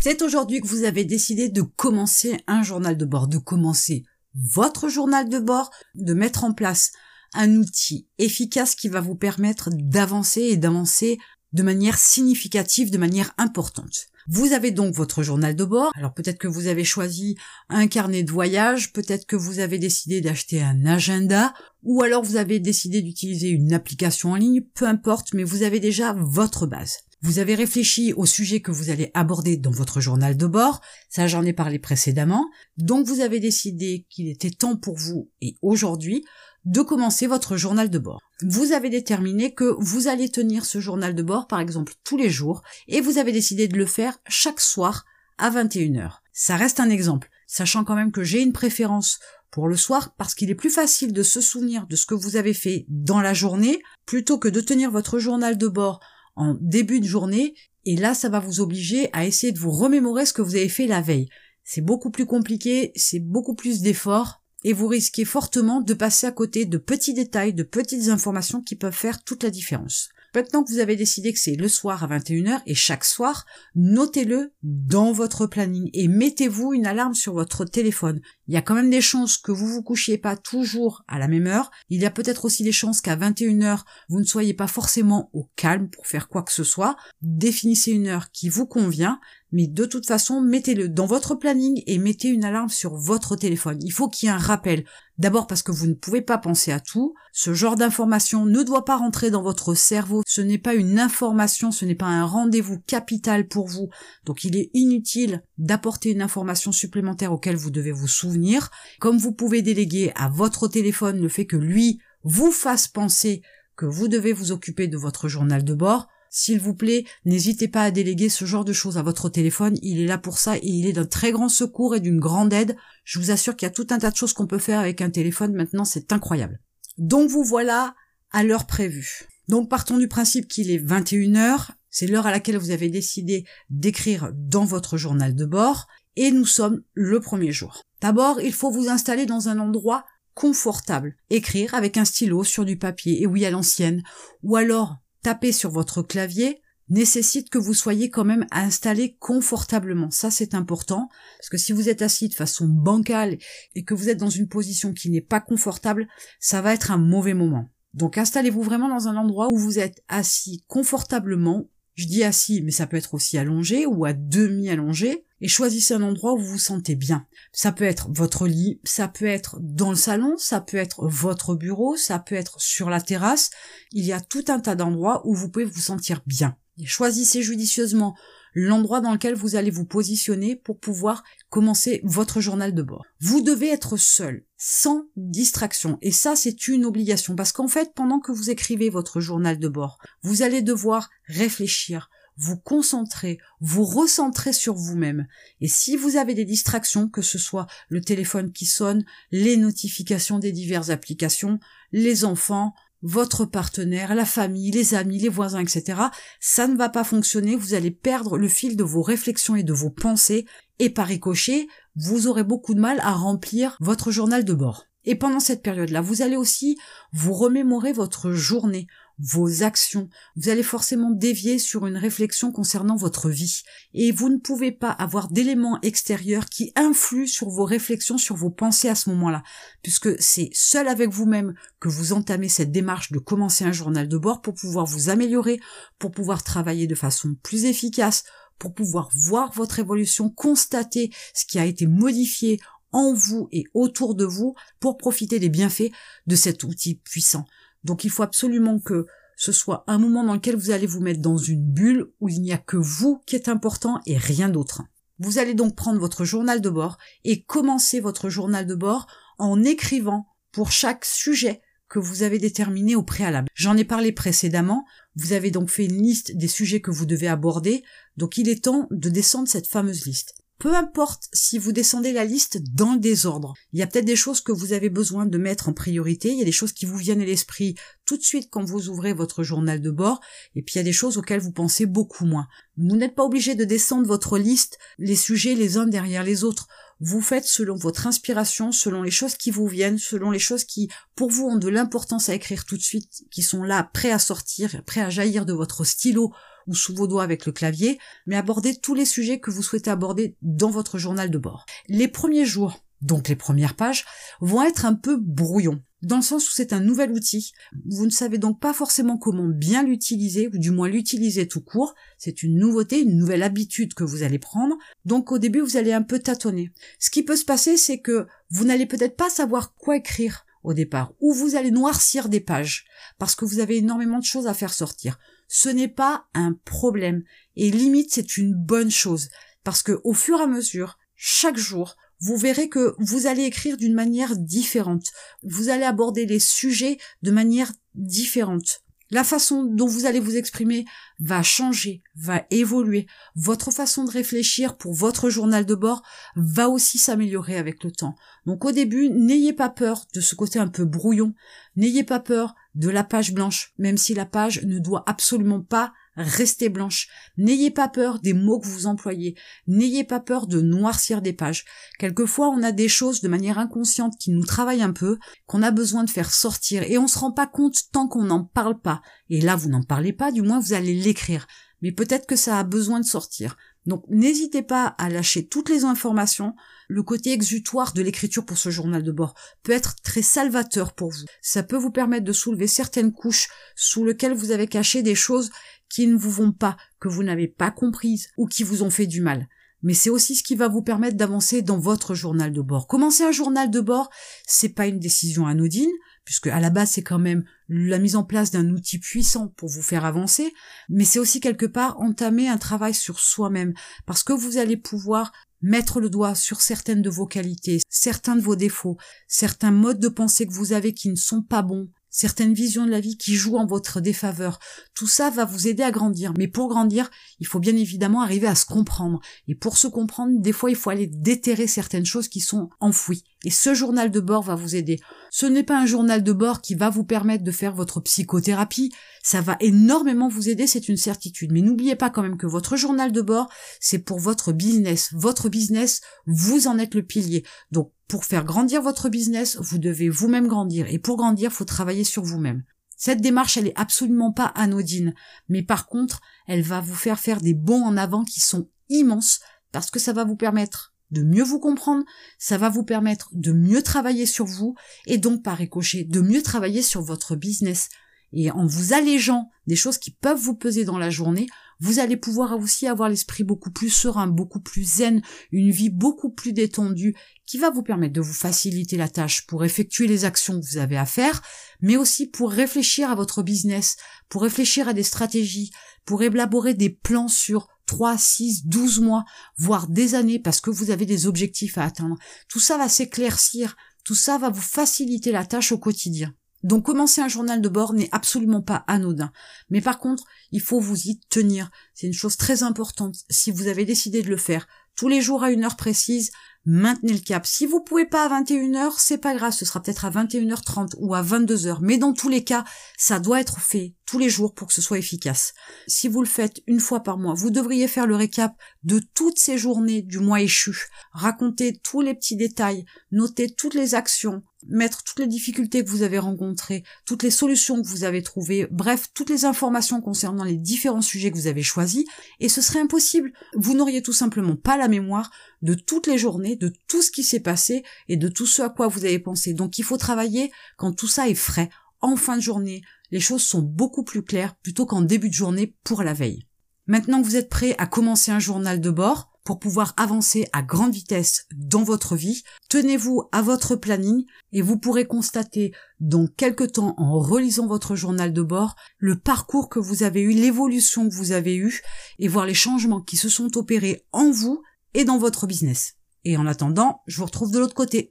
C'est aujourd'hui que vous avez décidé de commencer un journal de bord, de commencer votre journal de bord, de mettre en place un outil efficace qui va vous permettre d'avancer et d'avancer de manière significative, de manière importante. Vous avez donc votre journal de bord. Alors peut-être que vous avez choisi un carnet de voyage, peut-être que vous avez décidé d'acheter un agenda, ou alors vous avez décidé d'utiliser une application en ligne, peu importe, mais vous avez déjà votre base. Vous avez réfléchi au sujet que vous allez aborder dans votre journal de bord, ça j'en ai parlé précédemment, donc vous avez décidé qu'il était temps pour vous, et aujourd'hui, de commencer votre journal de bord. Vous avez déterminé que vous allez tenir ce journal de bord, par exemple, tous les jours, et vous avez décidé de le faire chaque soir à 21h. Ça reste un exemple, sachant quand même que j'ai une préférence pour le soir parce qu'il est plus facile de se souvenir de ce que vous avez fait dans la journée plutôt que de tenir votre journal de bord en début de journée, et là ça va vous obliger à essayer de vous remémorer ce que vous avez fait la veille. C'est beaucoup plus compliqué, c'est beaucoup plus d'efforts, et vous risquez fortement de passer à côté de petits détails, de petites informations qui peuvent faire toute la différence. Maintenant que vous avez décidé que c'est le soir à 21h et chaque soir, notez-le dans votre planning et mettez-vous une alarme sur votre téléphone. Il y a quand même des chances que vous vous couchiez pas toujours à la même heure. Il y a peut-être aussi des chances qu'à 21h, vous ne soyez pas forcément au calme pour faire quoi que ce soit. Définissez une heure qui vous convient mais de toute façon, mettez-le dans votre planning et mettez une alarme sur votre téléphone. Il faut qu'il y ait un rappel. D'abord parce que vous ne pouvez pas penser à tout. Ce genre d'information ne doit pas rentrer dans votre cerveau. Ce n'est pas une information, ce n'est pas un rendez-vous capital pour vous. Donc il est inutile d'apporter une information supplémentaire auquel vous devez vous souvenir. Comme vous pouvez déléguer à votre téléphone le fait que lui vous fasse penser que vous devez vous occuper de votre journal de bord, s'il vous plaît, n'hésitez pas à déléguer ce genre de choses à votre téléphone, il est là pour ça et il est d'un très grand secours et d'une grande aide. Je vous assure qu'il y a tout un tas de choses qu'on peut faire avec un téléphone maintenant, c'est incroyable. Donc vous voilà à l'heure prévue. Donc partons du principe qu'il est 21h, c'est l'heure à laquelle vous avez décidé d'écrire dans votre journal de bord, et nous sommes le premier jour. D'abord, il faut vous installer dans un endroit confortable. Écrire avec un stylo sur du papier, et oui à l'ancienne, ou alors taper sur votre clavier nécessite que vous soyez quand même installé confortablement. Ça, c'est important, parce que si vous êtes assis de façon bancale et que vous êtes dans une position qui n'est pas confortable, ça va être un mauvais moment. Donc installez-vous vraiment dans un endroit où vous êtes assis confortablement. Je dis assis, mais ça peut être aussi allongé ou à demi allongé et choisissez un endroit où vous vous sentez bien. Ça peut être votre lit, ça peut être dans le salon, ça peut être votre bureau, ça peut être sur la terrasse. Il y a tout un tas d'endroits où vous pouvez vous sentir bien. choisissez judicieusement l'endroit dans lequel vous allez vous positionner pour pouvoir commencer votre journal de bord. Vous devez être seul, sans distraction. Et ça, c'est une obligation parce qu'en fait, pendant que vous écrivez votre journal de bord, vous allez devoir réfléchir, vous concentrer, vous recentrer sur vous-même. Et si vous avez des distractions, que ce soit le téléphone qui sonne, les notifications des diverses applications, les enfants, votre partenaire, la famille, les amis, les voisins, etc., ça ne va pas fonctionner, vous allez perdre le fil de vos réflexions et de vos pensées, et par ricochet, vous aurez beaucoup de mal à remplir votre journal de bord. Et pendant cette période-là, vous allez aussi vous remémorer votre journée, vos actions. Vous allez forcément dévier sur une réflexion concernant votre vie. Et vous ne pouvez pas avoir d'éléments extérieurs qui influent sur vos réflexions, sur vos pensées à ce moment-là. Puisque c'est seul avec vous-même que vous entamez cette démarche de commencer un journal de bord pour pouvoir vous améliorer, pour pouvoir travailler de façon plus efficace, pour pouvoir voir votre évolution, constater ce qui a été modifié en vous et autour de vous pour profiter des bienfaits de cet outil puissant. Donc il faut absolument que ce soit un moment dans lequel vous allez vous mettre dans une bulle où il n'y a que vous qui est important et rien d'autre. Vous allez donc prendre votre journal de bord et commencer votre journal de bord en écrivant pour chaque sujet que vous avez déterminé au préalable. J'en ai parlé précédemment, vous avez donc fait une liste des sujets que vous devez aborder, donc il est temps de descendre cette fameuse liste peu importe si vous descendez la liste dans le désordre. Il y a peut-être des choses que vous avez besoin de mettre en priorité, il y a des choses qui vous viennent à l'esprit tout de suite quand vous ouvrez votre journal de bord, et puis il y a des choses auxquelles vous pensez beaucoup moins. Vous n'êtes pas obligé de descendre votre liste, les sujets les uns derrière les autres. Vous faites selon votre inspiration, selon les choses qui vous viennent, selon les choses qui, pour vous, ont de l'importance à écrire tout de suite, qui sont là, prêts à sortir, prêts à jaillir de votre stylo ou sous vos doigts avec le clavier, mais abordez tous les sujets que vous souhaitez aborder dans votre journal de bord. Les premiers jours, donc les premières pages, vont être un peu brouillons dans le sens où c'est un nouvel outil. Vous ne savez donc pas forcément comment bien l'utiliser, ou du moins l'utiliser tout court. C'est une nouveauté, une nouvelle habitude que vous allez prendre. Donc au début, vous allez un peu tâtonner. Ce qui peut se passer, c'est que vous n'allez peut-être pas savoir quoi écrire au départ, ou vous allez noircir des pages, parce que vous avez énormément de choses à faire sortir. Ce n'est pas un problème, et limite c'est une bonne chose, parce que au fur et à mesure, chaque jour, vous verrez que vous allez écrire d'une manière différente. Vous allez aborder les sujets de manière différente. La façon dont vous allez vous exprimer va changer, va évoluer. Votre façon de réfléchir pour votre journal de bord va aussi s'améliorer avec le temps. Donc au début, n'ayez pas peur de ce côté un peu brouillon. N'ayez pas peur de la page blanche, même si la page ne doit absolument pas restez blanche. N'ayez pas peur des mots que vous employez. N'ayez pas peur de noircir des pages. Quelquefois, on a des choses de manière inconsciente qui nous travaillent un peu, qu'on a besoin de faire sortir, et on se rend pas compte tant qu'on n'en parle pas. Et là, vous n'en parlez pas, du moins vous allez l'écrire. Mais peut-être que ça a besoin de sortir. Donc n'hésitez pas à lâcher toutes les informations. Le côté exutoire de l'écriture pour ce journal de bord peut être très salvateur pour vous. Ça peut vous permettre de soulever certaines couches sous lesquelles vous avez caché des choses qui ne vous vont pas, que vous n'avez pas comprises ou qui vous ont fait du mal. Mais c'est aussi ce qui va vous permettre d'avancer dans votre journal de bord. Commencer un journal de bord, c'est pas une décision anodine, puisque à la base c'est quand même la mise en place d'un outil puissant pour vous faire avancer, mais c'est aussi quelque part entamer un travail sur soi-même, parce que vous allez pouvoir mettre le doigt sur certaines de vos qualités, certains de vos défauts, certains modes de pensée que vous avez qui ne sont pas bons, certaines visions de la vie qui jouent en votre défaveur. Tout ça va vous aider à grandir. Mais pour grandir, il faut bien évidemment arriver à se comprendre. Et pour se comprendre, des fois, il faut aller déterrer certaines choses qui sont enfouies. Et ce journal de bord va vous aider. Ce n'est pas un journal de bord qui va vous permettre de faire votre psychothérapie. Ça va énormément vous aider, c'est une certitude. Mais n'oubliez pas quand même que votre journal de bord, c'est pour votre business. Votre business, vous en êtes le pilier. Donc, pour faire grandir votre business, vous devez vous-même grandir. Et pour grandir, faut travailler sur vous-même. Cette démarche, elle est absolument pas anodine. Mais par contre, elle va vous faire faire des bons en avant qui sont immenses parce que ça va vous permettre de mieux vous comprendre, ça va vous permettre de mieux travailler sur vous et donc par ricochet de mieux travailler sur votre business. Et en vous allégeant des choses qui peuvent vous peser dans la journée, vous allez pouvoir aussi avoir l'esprit beaucoup plus serein, beaucoup plus zen, une vie beaucoup plus détendue, qui va vous permettre de vous faciliter la tâche pour effectuer les actions que vous avez à faire, mais aussi pour réfléchir à votre business, pour réfléchir à des stratégies, pour élaborer des plans sur 3, 6, 12 mois, voire des années parce que vous avez des objectifs à atteindre. Tout ça va s'éclaircir, tout ça va vous faciliter la tâche au quotidien. Donc commencer un journal de bord n'est absolument pas anodin. Mais par contre, il faut vous y tenir. C'est une chose très importante. Si vous avez décidé de le faire tous les jours à une heure précise, maintenez le cap. Si vous pouvez pas à 21h, c'est pas grave, ce sera peut-être à 21h30 ou à 22h. Mais dans tous les cas, ça doit être fait tous les jours pour que ce soit efficace. Si vous le faites une fois par mois, vous devriez faire le récap de toutes ces journées du mois échu, raconter tous les petits détails, noter toutes les actions, mettre toutes les difficultés que vous avez rencontrées, toutes les solutions que vous avez trouvées, bref, toutes les informations concernant les différents sujets que vous avez choisis, et ce serait impossible. Vous n'auriez tout simplement pas la mémoire de toutes les journées, de tout ce qui s'est passé et de tout ce à quoi vous avez pensé. Donc il faut travailler quand tout ça est frais, en fin de journée. Les choses sont beaucoup plus claires plutôt qu'en début de journée pour la veille. Maintenant que vous êtes prêt à commencer un journal de bord, pour pouvoir avancer à grande vitesse dans votre vie, tenez-vous à votre planning et vous pourrez constater dans quelques temps en relisant votre journal de bord le parcours que vous avez eu, l'évolution que vous avez eue et voir les changements qui se sont opérés en vous et dans votre business. Et en attendant, je vous retrouve de l'autre côté.